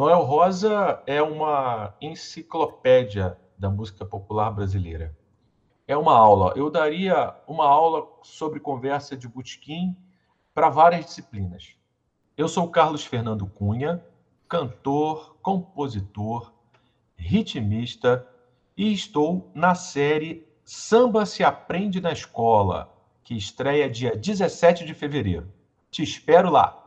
Noel Rosa é uma enciclopédia da música popular brasileira. É uma aula. Eu daria uma aula sobre conversa de butiquim para várias disciplinas. Eu sou Carlos Fernando Cunha, cantor, compositor, ritmista e estou na série Samba se aprende na escola, que estreia dia 17 de fevereiro. Te espero lá.